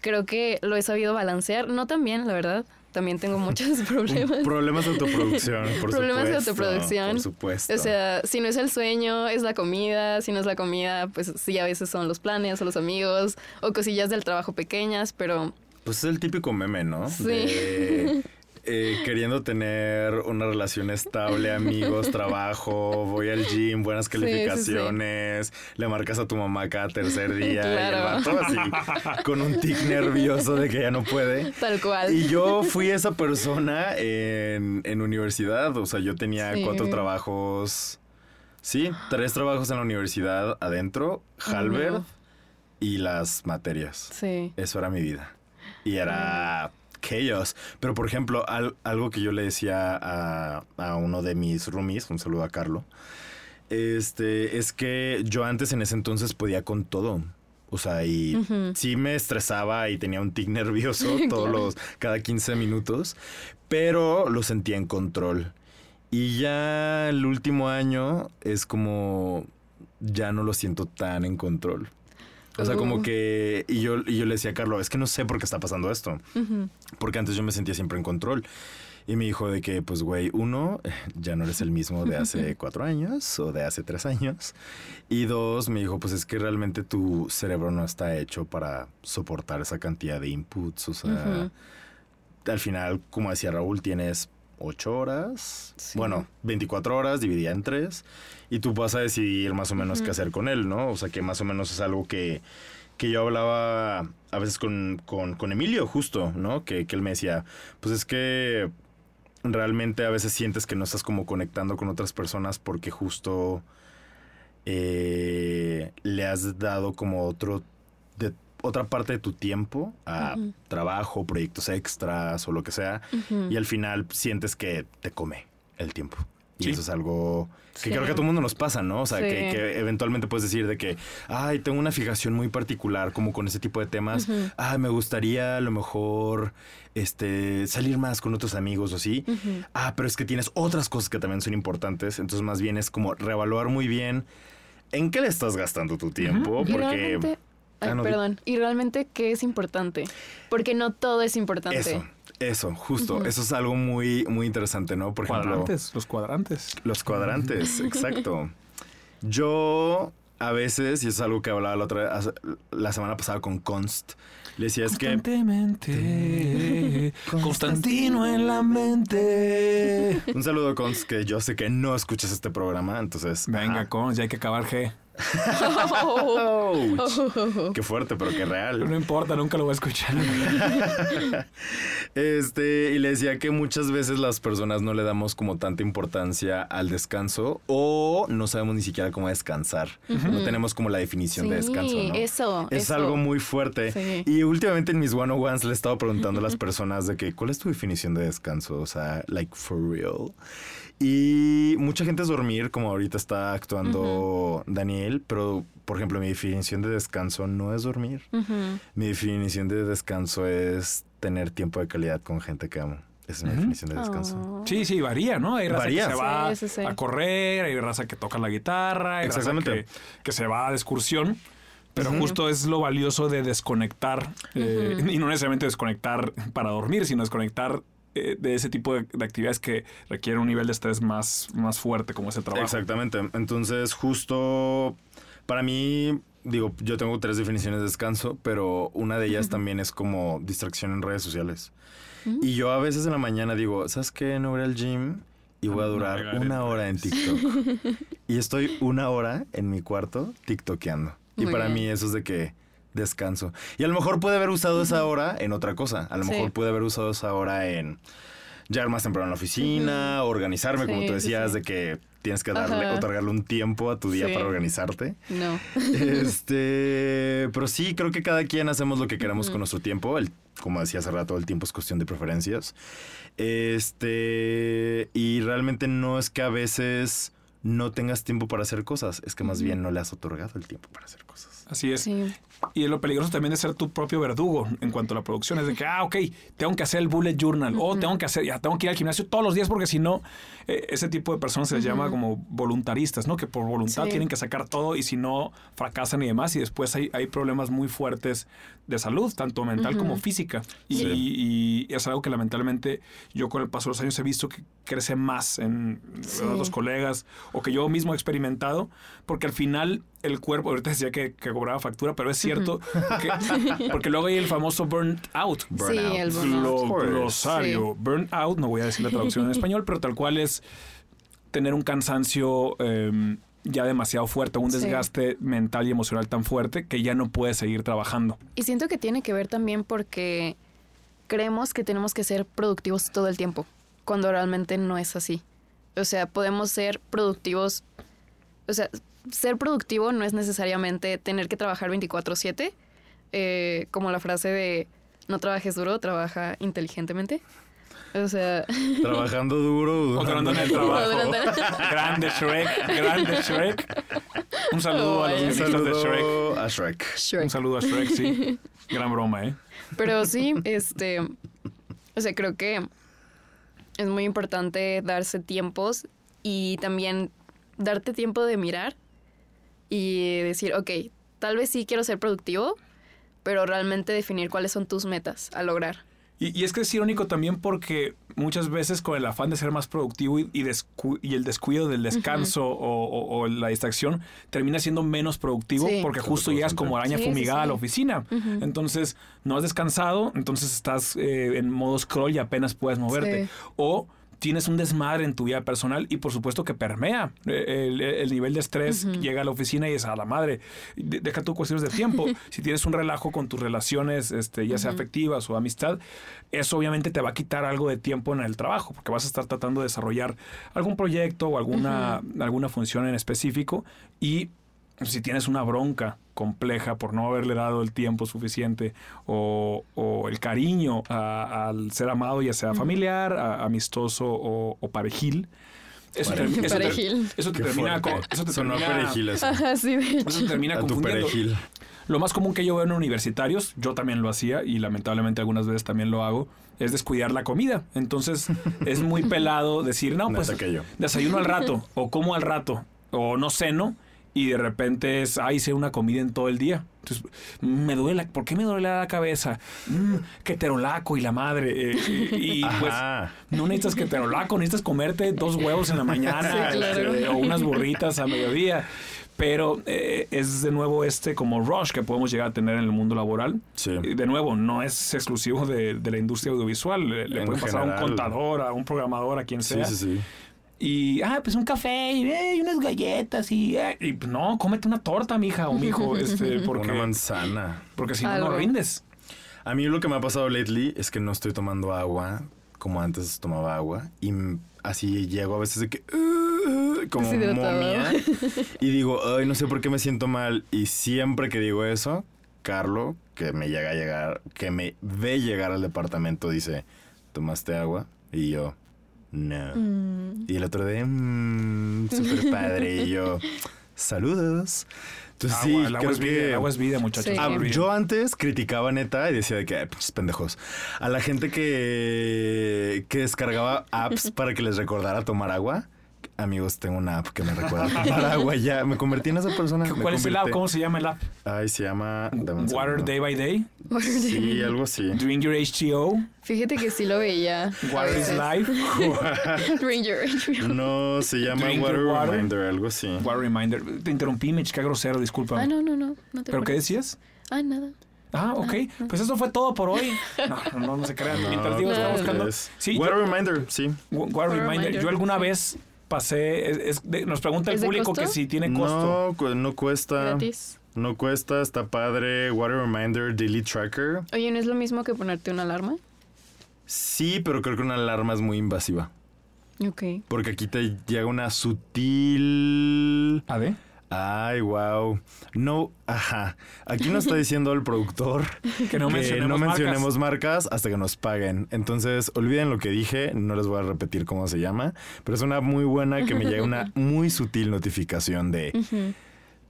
Speaker 3: Creo que lo he sabido balancear, no tan bien, la verdad. También tengo muchos problemas.
Speaker 2: Problemas de autoproducción, por
Speaker 3: Problemas de
Speaker 2: supuesto,
Speaker 3: autoproducción.
Speaker 2: Por supuesto.
Speaker 3: O sea, si no es el sueño, es la comida. Si no es la comida, pues sí, a veces son los planes o los amigos o cosillas del trabajo pequeñas, pero
Speaker 2: Pues es el típico meme, ¿no?
Speaker 3: Sí.
Speaker 2: De, eh, queriendo tener una relación estable, amigos, trabajo, voy al gym, buenas
Speaker 3: Sí, sí, sí.
Speaker 2: calificaciones, le marcas a tu mamá cada tercer día
Speaker 3: Claro.
Speaker 2: y el así, con un tic nervioso de que ya no puede.
Speaker 3: tal cual.
Speaker 2: Y yo fui esa persona en, en universidad, o sea, yo tenía cuatro trabajos, sí, tres trabajos en la universidad adentro, Halbert
Speaker 3: Ujú.
Speaker 2: y las materias.
Speaker 3: Sí.
Speaker 2: Eso era mi vida. Y era chaos. Pero, por ejemplo, al- algo que yo le decía a, a uno de mis roomies, un saludo a Carlo, este, es que yo antes en ese entonces podía con todo. O sea, y sí me estresaba y tenía un tic nervioso todos
Speaker 3: Claro.
Speaker 2: los, cada 15 minutos, pero lo sentía en control. Y ya el último año es como ya no lo siento tan en control. O sea, como que. Y yo, y yo le decía a Carlos, es que no sé por qué está pasando esto. Porque antes yo me sentía siempre en control. Y me dijo de que, pues, güey, uno, ya no eres el mismo de hace cuatro años o de hace tres años. Y dos, me dijo, pues es que realmente tu cerebro no está hecho para soportar esa cantidad de inputs. O sea, al final, como decía Raúl, tienes ocho horas.
Speaker 3: Sí.
Speaker 2: Bueno, 24 horas dividida en tres. Y tú vas a decidir más o menos qué hacer con él, ¿no? O sea, que más o menos es algo que, que yo hablaba a veces con, con, con Emilio, justo, ¿no? Que, que él me decía, pues es que realmente a veces sientes que no estás como conectando con otras personas porque justo eh, le has dado como otro otra parte de tu tiempo a trabajo, proyectos extras o lo que sea y al final sientes que te come el tiempo. Y
Speaker 1: Sí.
Speaker 2: eso es algo que
Speaker 3: Sí.
Speaker 2: creo que a todo el mundo nos pasa, ¿no? O sea, que,
Speaker 3: Sí.
Speaker 2: que eventualmente puedes decir de que, ay, tengo una fijación muy particular como con ese tipo de temas.
Speaker 3: Ujú.
Speaker 2: Ay, me gustaría a lo mejor este, salir más con otros amigos o así. Ah, pero es que tienes otras cosas que también son importantes. Entonces, más bien es como reevaluar muy bien en qué le estás gastando tu tiempo. Porque
Speaker 3: realmente, ay,
Speaker 2: Ah, no,
Speaker 3: perdón, y realmente qué es importante, porque no todo es importante.
Speaker 2: eso, eso, justo. Eso es algo muy, muy interesante, ¿no? Por ejemplo.
Speaker 1: Cuadrantes, los cuadrantes.
Speaker 2: Los cuadrantes, exacto. Yo a veces, y es algo que hablaba la otra la semana pasada con Const, le decía es que
Speaker 1: Constantemente, Constantino en la mente.
Speaker 2: un saludo Const que yo sé que no escuchas este programa, entonces
Speaker 1: Venga,
Speaker 2: ajá.
Speaker 1: con, ya hay que acabar G.
Speaker 2: Ouch. Qué fuerte, pero qué real.
Speaker 1: No importa, nunca lo voy a escuchar.
Speaker 2: Este, y le decía que muchas veces las personas no le damos como tanta importancia al descanso o no sabemos ni siquiera cómo descansar. No tenemos como la definición de descanso, ¿no?
Speaker 3: eso.
Speaker 2: Es
Speaker 3: eso.
Speaker 2: algo muy fuerte.
Speaker 3: Sí.
Speaker 2: Y últimamente en mis one-on-ones le he estado preguntando a las personas de que, ¿cuál es tu definición de descanso? O sea, like for real. Y mucha gente es dormir, como ahorita está actuando Daniel, pero por ejemplo, mi definición de descanso no es dormir. Mi definición de descanso es tener tiempo de calidad con gente que amo. Esa es mi definición de descanso.
Speaker 3: Oh.
Speaker 1: Sí, sí, varía, ¿no? Hay raza
Speaker 2: Varía.
Speaker 1: que se va
Speaker 3: Sí, sí, sí.
Speaker 1: a correr, hay raza que toca la guitarra, hay raza
Speaker 2: Exactamente.
Speaker 1: que, que se va de excursión. Pero justo es lo valioso de desconectar, eh, y no necesariamente desconectar para dormir, sino desconectar eh, de ese tipo de, de actividades que requieren un nivel de estrés más, más fuerte, como es el trabajo.
Speaker 2: Exactamente. Entonces, justo para mí, digo, yo tengo tres definiciones de descanso, pero una de ellas también es como distracción en redes sociales. Y yo a veces en la mañana digo, ¿sabes qué? No voy al gym y voy a durar una hora en TikTok. y estoy una hora en mi cuarto TikTokeando. Y
Speaker 3: Muy
Speaker 2: para
Speaker 3: bien.
Speaker 2: mí eso es de que descanso. Y a lo mejor puede haber usado esa hora en otra cosa. A lo
Speaker 3: Sí.
Speaker 2: mejor puede haber usado esa hora en llegar más temprano a la oficina, organizarme, como tú decías,
Speaker 3: sí.
Speaker 2: de que tienes que darle,
Speaker 3: Ajá.
Speaker 2: otorgarle un tiempo a tu día
Speaker 3: Sí.
Speaker 2: para organizarte.
Speaker 3: No.
Speaker 2: Este, pero sí, creo que cada quien hacemos lo que queramos con nuestro tiempo. El, como decía hace rato, el tiempo es cuestión de preferencias. Este, y realmente no es que a veces no tengas tiempo para hacer cosas, es que más bien no le has otorgado el tiempo para hacer cosas.
Speaker 1: Así es.
Speaker 3: Sí.
Speaker 1: Y lo peligroso también de ser tu propio verdugo en cuanto a la producción. Es de que, ah, ok, tengo que hacer el bullet journal o tengo que hacer, ya tengo que ir al gimnasio todos los días porque si no, eh, ese tipo de personas se les llama como voluntaristas, ¿no? Que por voluntad
Speaker 3: Sí.
Speaker 1: tienen que sacar todo y si no, fracasan y demás. Y después hay, hay problemas muy fuertes de salud, tanto mental como física. Y,
Speaker 2: Sí.
Speaker 1: y- y es algo que lamentablemente yo con el paso de los años he visto que crece más en
Speaker 3: Sí.
Speaker 1: otros colegas o que yo mismo he experimentado, porque al final el cuerpo, ahorita decía que, que cobraba factura, pero es cierto, porque, porque luego hay el famoso burnt out.
Speaker 3: Sí,
Speaker 2: Burnout.
Speaker 3: el.
Speaker 1: Burnt out, no voy a decir la traducción en español, pero tal cual es tener un cansancio eh, ya demasiado fuerte, un
Speaker 3: Sí.
Speaker 1: desgaste mental y emocional tan fuerte que ya no puedes seguir trabajando.
Speaker 3: Y siento que tiene que ver también porque creemos que tenemos que ser productivos todo el tiempo, cuando realmente no es así. O sea, podemos ser productivos, o sea, ser productivo no es necesariamente tener que trabajar 24/7, eh, como la frase de no trabajes duro, trabaja inteligentemente. O sea,
Speaker 2: Trabajando duro. Durando
Speaker 1: en el trabajo. Grande Shrek, grande Shrek. Un saludo a los
Speaker 3: Oh,
Speaker 2: Un
Speaker 1: guionistas de Shrek.
Speaker 2: saludo a Shrek.
Speaker 3: Shrek.
Speaker 1: Un saludo a Shrek, sí. Gran broma, ¿eh?
Speaker 3: Pero sí, este, o sea, creo que es muy importante darse tiempos y también darte tiempo de mirar y decir, ok, tal vez sí quiero ser productivo, pero realmente definir cuáles son tus metas a lograr.
Speaker 1: Y, y es que es irónico también porque muchas veces con el afán de ser más productivo y, y descu- y el descuido del descanso o, o- o la distracción termina siendo menos productivo
Speaker 3: Sí.
Speaker 1: porque justo llegas como araña
Speaker 3: Sí, sí,
Speaker 1: fumigada a la oficina. Entonces no has descansado, entonces estás eh, en modo scroll y apenas puedes moverte. O tienes un desmadre en tu vida personal y por supuesto que permea. Eh, El, el nivel de estrés llega a la oficina y es a la madre. De- Deja tú cuestiones de tiempo. si tienes un relajo con tus relaciones, este, ya sea afectivas o amistad, eso obviamente te va a quitar algo de tiempo en el trabajo porque vas a estar tratando de desarrollar algún proyecto o alguna, alguna función en específico y si tienes una bronca compleja por no haberle dado el tiempo suficiente o, o el cariño a- al ser amado, ya sea familiar, a- amistoso o, o parejil, eso te,
Speaker 3: Parejil.
Speaker 1: eso te-
Speaker 3: Parejil.
Speaker 1: eso te
Speaker 2: Qué
Speaker 1: termina eso te
Speaker 2: Sonó
Speaker 1: termina,
Speaker 2: perejil eso.
Speaker 3: Ajá, sí, de
Speaker 1: eso
Speaker 3: hecho.
Speaker 1: te termina
Speaker 2: A
Speaker 1: confundiendo. Lo más común que yo veo en universitarios, yo también lo hacía y lamentablemente algunas veces también lo hago, es descuidar la comida. Entonces es muy pelado decir, no, pues desayuno al rato o como al rato o no ceno y de repente es, ah, hice una comida en todo el día. Entonces, me duele, ¿por qué me duele la cabeza? Mm, que terolaco y la madre. eh, y y, pues no necesitas que terolaco, necesitas comerte dos huevos en la mañana
Speaker 3: Sí, claro.
Speaker 1: este, o unas burritas a mediodía. Pero eh, es de nuevo este como rush que podemos llegar a tener en el mundo laboral.
Speaker 2: Sí.
Speaker 1: De nuevo, no es exclusivo de, de la industria audiovisual. Le, le puede pasar a un contador, a un programador, a quien
Speaker 2: Sí,
Speaker 1: sea.
Speaker 2: sí, sí.
Speaker 1: Y, ah, pues un café y, eh, y unas galletas y, eh, y, pues, no, cómete una torta, mija o mijo, este, porque,
Speaker 2: Una manzana.
Speaker 1: porque si no, no rindes.
Speaker 2: A mí lo que me ha pasado lately es que no estoy tomando agua como antes tomaba agua. Y así llego a veces de que... "Uh", como momia. Y digo, ay, no sé por qué me siento mal. Y siempre que digo eso, Carlo, que me llega a llegar, que me ve llegar al departamento, dice, ¿tomaste agua? Y yo, no.
Speaker 3: Mm.
Speaker 2: Y el otro de, mmm, súper padre. Y yo, saludos. Entonces
Speaker 1: Agua,
Speaker 2: sí,
Speaker 1: el, agua
Speaker 2: creo
Speaker 1: es vida,
Speaker 2: que...
Speaker 1: el agua es vida, muchachos.
Speaker 3: Sí.
Speaker 2: Ah, yo antes criticaba neta y decía de que, "Ay, pinches pendejos. A la gente que, que descargaba apps para que les recordara tomar agua. Amigos, tengo una app que me recuerda agua ya. Me convertí en esa persona. me
Speaker 1: ¿Cuál es el app? ¿Cómo se llama el app?
Speaker 2: Ay, se llama...
Speaker 1: Water
Speaker 2: segundo.
Speaker 1: Day by Day.
Speaker 2: Sí, algo así.
Speaker 1: Drink Your H2O.
Speaker 3: Fíjate que sí lo veía. a
Speaker 1: Water is. Life.
Speaker 3: Ranger.
Speaker 2: No, se llama
Speaker 1: Drink your
Speaker 2: Water
Speaker 1: water.
Speaker 2: Reminder, algo así.
Speaker 1: Water Reminder. Te interrumpí, Mitch, qué grosero, disculpa.
Speaker 3: Ah, no, no, no. no te
Speaker 1: ¿Pero qué decías?
Speaker 3: Ah, nada.
Speaker 1: Ah, ok. Pues eso fue todo por hoy. No, no, no se crean. Mientras Diego está
Speaker 3: no,
Speaker 1: buscando. Sí,
Speaker 2: Water
Speaker 1: yo-
Speaker 2: Reminder, sí.
Speaker 1: Wa- Water
Speaker 3: Water
Speaker 1: Reminder.
Speaker 3: Reminder,
Speaker 1: Yo alguna vez pasé. es- es de- nos pregunta el
Speaker 3: ¿Es de
Speaker 1: público
Speaker 3: costo?
Speaker 1: que si tiene costo.
Speaker 2: No, cu- no cuesta.
Speaker 3: Gratis.
Speaker 2: No cuesta, está padre. Water Reminder Daily Tracker.
Speaker 3: Oye, ¿no es lo mismo que ponerte una alarma?
Speaker 2: Sí, pero creo que una alarma es muy invasiva.
Speaker 3: Ok.
Speaker 2: Porque aquí te llega una sutil.
Speaker 1: ¿A ver?
Speaker 2: Ay, wow. No, ajá. Aquí nos está diciendo el productor
Speaker 1: Que no
Speaker 2: que
Speaker 1: mencionemos
Speaker 2: no
Speaker 1: marcas.
Speaker 2: mencionemos marcas. hasta que nos paguen. Entonces, olviden lo que dije. No les voy a repetir cómo se llama. Pero es una muy buena que me llega una muy sutil notificación de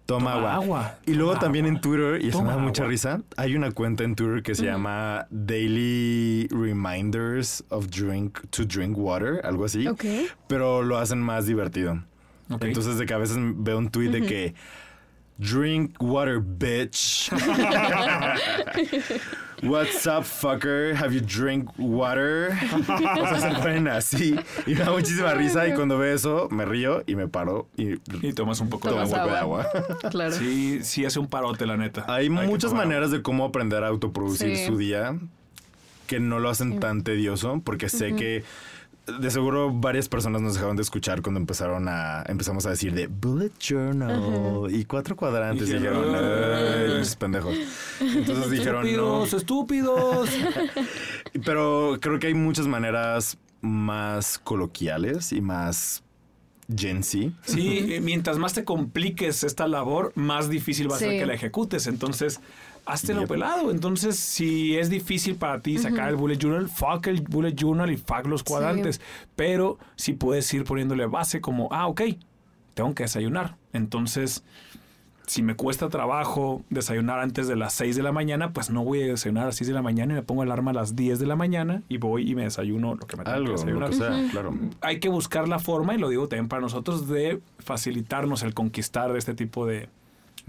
Speaker 2: toma,
Speaker 1: Toma
Speaker 2: agua.
Speaker 1: agua,
Speaker 2: Y luego también
Speaker 1: agua.
Speaker 2: en Twitter, y eso me da mucha risa, hay una cuenta en Twitter que se llama Daily Reminders of Drink to Drink Water, algo así.
Speaker 3: Ok.
Speaker 2: Pero lo hacen más divertido. Entonces de que a veces veo un tweet de que Drink water, bitch. What's up, fucker? Have you drink water? O sea, se ponen así. Y me da muchísima risa. Y cuando veo eso, me río y me paro y
Speaker 1: Y tomas un poco de agua.
Speaker 2: de.
Speaker 3: Claro.
Speaker 1: Sí, sí hace un parote, la neta.
Speaker 2: Hay muchas maneras de cómo aprender a autoproducir
Speaker 3: Sí.
Speaker 2: su día que no lo hacen tan tedioso porque sé que de seguro varias personas nos dejaron de escuchar cuando empezaron a empezamos a decir de bullet journal y cuatro cuadrantes y
Speaker 1: Dijeron,
Speaker 2: dijeron
Speaker 1: "Ay".
Speaker 2: "Ay, esos pendejos entonces dijeron no
Speaker 1: Estúpidos, estúpidos.
Speaker 2: pero creo que hay muchas maneras más coloquiales y más Gen Z
Speaker 1: Sí, mientras más te compliques esta labor, más difícil va a ser que la ejecutes. Entonces, hazte lo
Speaker 2: Yep.
Speaker 1: pelado. Entonces, si es difícil para ti sacar el bullet journal, fuck el bullet journal y fuck los cuadrantes. Pero si puedes ir poniéndole base como, ah, ok, tengo que desayunar. Entonces, si me cuesta trabajo desayunar antes de las 6 de la mañana, pues no voy a desayunar a las 6 de la mañana y me pongo alarma a las 10 de la mañana y voy y me desayuno lo que me tengo que
Speaker 2: algo lo
Speaker 1: desayunar
Speaker 2: que sea claro
Speaker 1: hay que buscar la forma, y lo digo también para nosotros, de facilitarnos el conquistar este tipo de,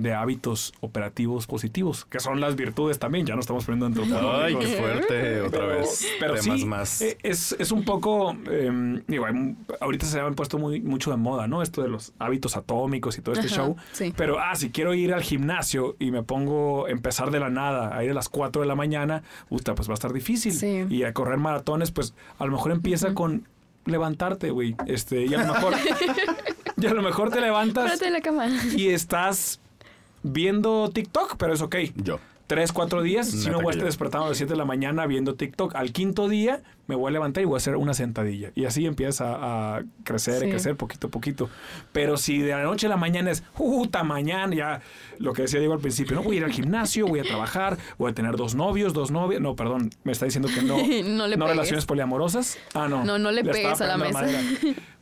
Speaker 1: de hábitos operativos positivos, que son las virtudes también, ya no estamos poniendo antropológicos.
Speaker 2: ay qué fuerte otra
Speaker 1: Pero-
Speaker 2: vez
Speaker 1: Pero
Speaker 2: temas
Speaker 1: sí,
Speaker 2: más
Speaker 1: eh, es, es un poco, eh, digo, ahorita se han puesto muy, mucho de moda, ¿no? Esto de los hábitos atómicos y todo este
Speaker 3: Ajá,
Speaker 1: show.
Speaker 3: sí.
Speaker 1: Pero, ah, si quiero ir al gimnasio y me pongo a empezar de la nada, a ir a las 4 de la mañana, puta, pues va a estar difícil.
Speaker 3: Sí.
Speaker 1: Y a correr maratones, pues a lo mejor empieza con levantarte, güey. Este, y a lo mejor, y a lo mejor te levantas
Speaker 3: de la cama.
Speaker 1: y estás viendo TikTok, pero es ok.
Speaker 2: yo
Speaker 1: Tres, cuatro días, si no voy a estar despertando a las 7 de la mañana viendo TikTok. Al quinto día me voy a levantar y voy a hacer una sentadilla. Y así empieza a crecer y crecer poquito a poquito. Pero si de la noche a la mañana es, puta, mañana, ya lo que decía Diego al principio, no voy a ir al gimnasio, voy a trabajar, voy a tener dos novios, dos novias. No, perdón, me está diciendo que no.
Speaker 3: No le pegues.
Speaker 1: relaciones poliamorosas. Ah, no.
Speaker 3: No, no le
Speaker 1: estaba
Speaker 3: pegues a la mesa.
Speaker 1: madera.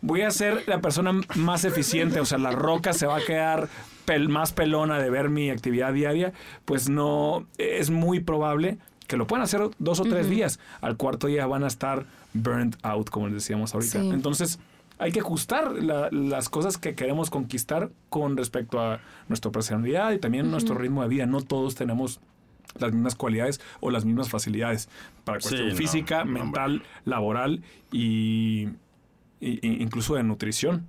Speaker 1: Voy a ser la persona más eficiente, o sea, la roca se va a quedar pel- más pelona de ver mi actividad diaria, pues no, es muy probable que lo puedan hacer dos o tres días. Al cuarto día van a estar burnt out, como les decíamos ahorita.
Speaker 3: Sí.
Speaker 1: Entonces, hay que ajustar la- las cosas que queremos conquistar con respecto a nuestra personalidad y también nuestro ritmo de vida. No todos tenemos las mismas cualidades o las mismas facilidades para cuestión física,
Speaker 2: no,
Speaker 1: mental, laboral y, y- y incluso de nutrición.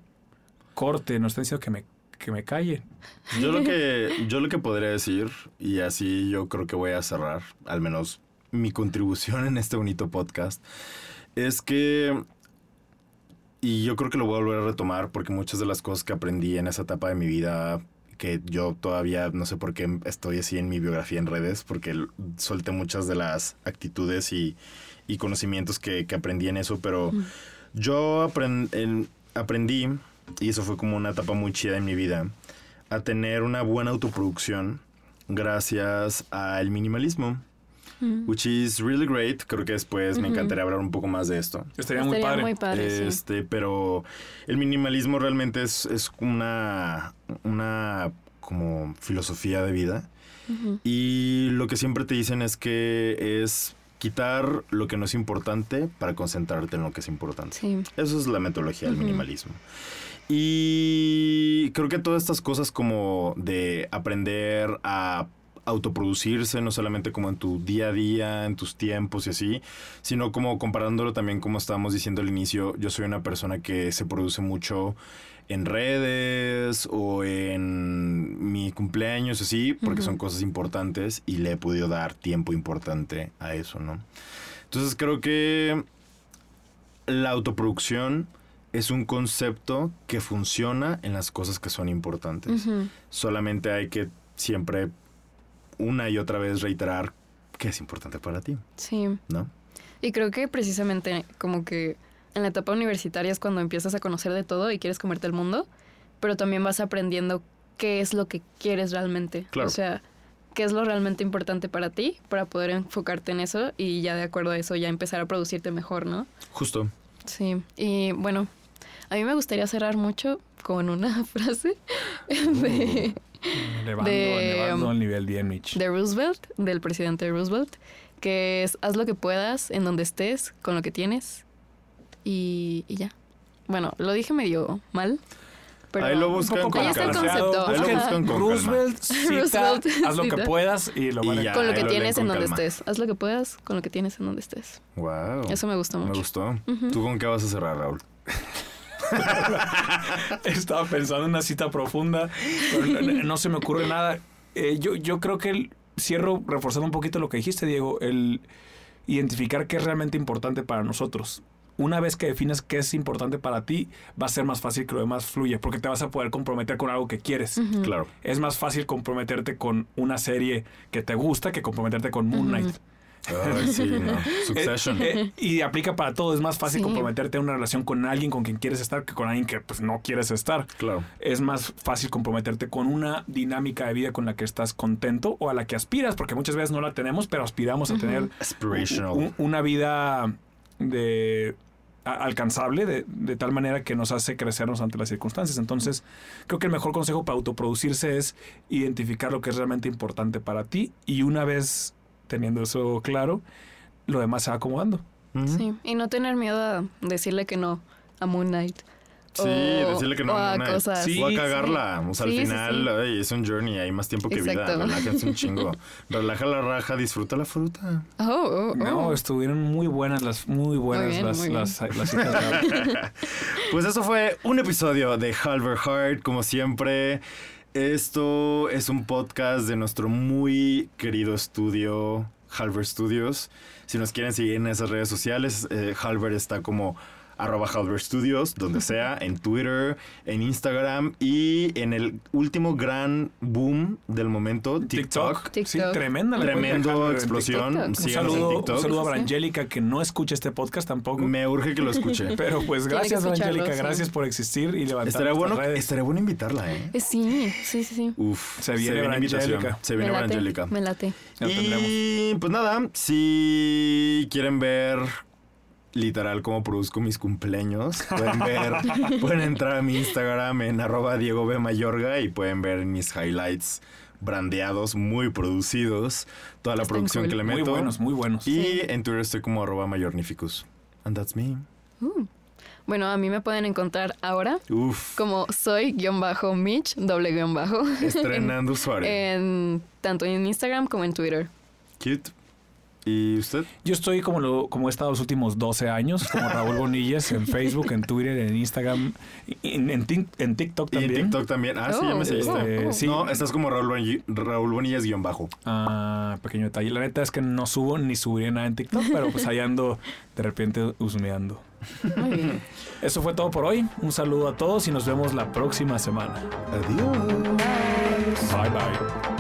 Speaker 1: Corte, no está diciendo que me, que me calle.
Speaker 2: Yo lo que yo lo que podría decir y así yo creo que voy a cerrar, al menos mi contribución en este bonito podcast, es que y yo creo que lo voy a volver a retomar porque muchas de las cosas que aprendí en esa etapa de mi vida, que yo todavía no sé por qué estoy así en mi biografía en redes, porque solté muchas de las actitudes y, y conocimientos que, que aprendí en eso, pero yo apren- en- aprendí, y eso fue como una etapa muy chida en mi vida, a tener una buena autoproducción gracias al minimalismo.
Speaker 3: Mm.
Speaker 2: Which is really great. Creo que después me encantaría hablar un poco más de esto.
Speaker 1: Estaría muy
Speaker 3: Estaría
Speaker 1: padre.
Speaker 3: muy padre, sí.
Speaker 2: Este, pero el minimalismo realmente es, es una, una como filosofía de vida. Y lo que siempre te dicen es que es quitar lo que no es importante para concentrarte en lo que es importante.
Speaker 3: Sí.
Speaker 2: Eso es la metodología del minimalismo. Y creo que todas estas cosas como de aprender a autoproducirse, no solamente como en tu día a día, en tus tiempos y así, sino como comparándolo también como estábamos diciendo al inicio, yo soy una persona que se produce mucho en redes o en mi cumpleaños así, porque son cosas importantes y le he podido dar tiempo importante a eso, ¿no? Entonces creo que la autoproducción es un concepto que funciona en las cosas que son importantes. Solamente hay que siempre una y otra vez reiterar que es importante para ti,
Speaker 3: Sí.
Speaker 2: ¿no?
Speaker 3: Y creo que precisamente como que en la etapa universitaria es cuando empiezas a conocer de todo y quieres comerte el mundo, pero también vas aprendiendo qué es lo que quieres realmente.
Speaker 2: Claro.
Speaker 3: O sea, qué es lo realmente importante para ti para poder enfocarte en eso y ya de acuerdo a eso ya empezar a producirte mejor, ¿no?
Speaker 2: Justo.
Speaker 3: Sí. Y bueno, a mí me gustaría cerrar mucho con una frase de,
Speaker 1: Elevando,
Speaker 3: De,
Speaker 1: elevando al nivel 10, Mitch.
Speaker 3: de Roosevelt, del presidente Roosevelt, que es haz lo que puedas en donde estés, con lo que tienes y, y ya. Bueno, lo dije medio mal. Pero
Speaker 2: Ahí lo buscan
Speaker 1: Un poco
Speaker 2: con
Speaker 3: Ahí está el
Speaker 2: calma.
Speaker 3: concepto.
Speaker 2: Ahí lo buscan con
Speaker 1: Roosevelt cita,
Speaker 3: Roosevelt
Speaker 1: haz lo que puedas y lo van a...
Speaker 3: con lo que
Speaker 2: lo
Speaker 3: tienes
Speaker 2: con
Speaker 3: en donde
Speaker 2: calma.
Speaker 3: estés. Haz lo que puedas con lo que tienes en donde estés.
Speaker 2: Wow.
Speaker 3: Eso me gustó
Speaker 2: Me
Speaker 3: mucho.
Speaker 2: gustó.
Speaker 3: Ujú.
Speaker 2: ¿Tú con qué vas a cerrar, Raúl?
Speaker 1: Estaba pensando en una cita profunda, pero no, no se me ocurre nada. Eh, yo, yo creo que el, cierro reforzando un poquito lo que dijiste, Diego, el identificar qué es realmente importante para nosotros. Una vez que defines qué es importante para ti, va a ser más fácil que lo demás fluya, porque te vas a poder comprometer con algo que quieres.
Speaker 2: Claro.
Speaker 1: Es más fácil comprometerte con una serie que te gusta que comprometerte con Moon Knight.
Speaker 2: Ay, sí, no. Succession.
Speaker 1: Eh, eh, y aplica para todo. Es más fácil
Speaker 3: Sí.
Speaker 1: comprometerte a una relación con alguien con quien quieres estar que con alguien que pues, no quieres estar.
Speaker 2: Claro.
Speaker 1: Es más fácil comprometerte con una dinámica de vida con la que estás contento o a la que aspiras, porque muchas veces no la tenemos, pero aspiramos a tener
Speaker 2: Aspirational.
Speaker 1: un- una vida de a- alcanzable de, de tal manera que nos hace crecernos ante las circunstancias. Entonces, creo que el mejor consejo para autoproducirse es identificar lo que es realmente importante para ti y una vez teniendo eso claro, lo demás se va acomodando.
Speaker 3: Sí. Y no tener miedo a decirle que no a Moon Knight.
Speaker 2: Sí,
Speaker 3: O-
Speaker 2: decirle que no
Speaker 3: o a
Speaker 2: una-
Speaker 3: cosas.
Speaker 1: Sí,
Speaker 2: o a
Speaker 1: sí.
Speaker 2: cagarla. O sea, al
Speaker 3: Sí,
Speaker 2: final ay, es un journey, hay más tiempo que vida.
Speaker 3: Exacto.
Speaker 2: Relájense un chingo. Relaja la raja, disfruta la fruta.
Speaker 3: Oh, oh, oh.
Speaker 1: No, estuvieron muy buenas las, muy buenas
Speaker 3: bien,
Speaker 1: las,
Speaker 3: muy bien.
Speaker 1: las, las citas.
Speaker 2: Pues eso fue un episodio de Halver Heart, como siempre. Esto es un podcast de nuestro muy querido estudio, Halver Studios. Si nos quieren seguir en esas redes sociales, eh, Halver está como arroba Halver Studios, donde sea, en Twitter, en Instagram y en el último gran boom del momento, TikTok.
Speaker 1: TikTok. Sí,
Speaker 3: TikTok.
Speaker 1: tremenda la
Speaker 2: Tremendo
Speaker 1: Halber en
Speaker 2: explosión.
Speaker 3: TikTok.
Speaker 1: Un
Speaker 2: Síganos en
Speaker 1: saludo, un
Speaker 2: TikTok.
Speaker 1: saludo a
Speaker 3: Sí.
Speaker 1: Brangélica que no escucha este podcast tampoco.
Speaker 2: Me urge que lo escuche.
Speaker 1: Pero pues gracias,
Speaker 3: sí.
Speaker 1: Gracias por existir y levantar
Speaker 2: Estaría bueno,
Speaker 1: redes.
Speaker 2: estaría bueno invitarla, ¿eh?
Speaker 3: Eh, Sí, sí, sí, sí.
Speaker 2: Uf,
Speaker 1: Se viene
Speaker 2: invitación.
Speaker 1: Brangélica.
Speaker 2: Se viene Brangélica.
Speaker 3: me late.
Speaker 1: Ya lo tendremos.
Speaker 2: Y pues nada, si quieren ver literal cómo produzco mis cumpleaños, pueden ver, pueden entrar a mi Instagram en arroba Diego B. Mayorga y pueden ver mis highlights brandeados, muy producidos, toda la
Speaker 3: Están
Speaker 2: producción
Speaker 3: cool.
Speaker 2: que le
Speaker 1: Muy
Speaker 2: meto.
Speaker 1: buenos, muy buenos.
Speaker 2: Y
Speaker 3: Sí.
Speaker 2: en Twitter estoy como arroba mayornificus. And that's me.
Speaker 3: Uh. Bueno, a mí me pueden encontrar ahora
Speaker 2: Uf,
Speaker 3: como soy guion bajo Mitch, doble guion bajo.
Speaker 2: estrenando usuario.
Speaker 3: en, tanto en Instagram como en Twitter.
Speaker 2: Cute. ¿Y usted?
Speaker 1: Yo estoy como, lo, como he estado los últimos 12 años, como Raúl Bonillas, en Facebook, en Twitter, en Instagram, en, en, Tik- en TikTok
Speaker 2: Y en
Speaker 1: también.
Speaker 2: TikTok también. Ah, sí, ya me seguiste.
Speaker 1: Este,
Speaker 3: oh.
Speaker 1: sí.
Speaker 2: No, estás como Raúl, Boni- Raúl Bonillas guion bajo.
Speaker 1: Ah, pequeño detalle. La neta es que no subo ni subiré nada en TikTok, pero pues ahí ando de repente husmeando.
Speaker 3: Muy bien.
Speaker 1: Eso fue todo por hoy. Un saludo a todos y nos vemos la próxima semana.
Speaker 2: Adiós.
Speaker 1: Bye bye.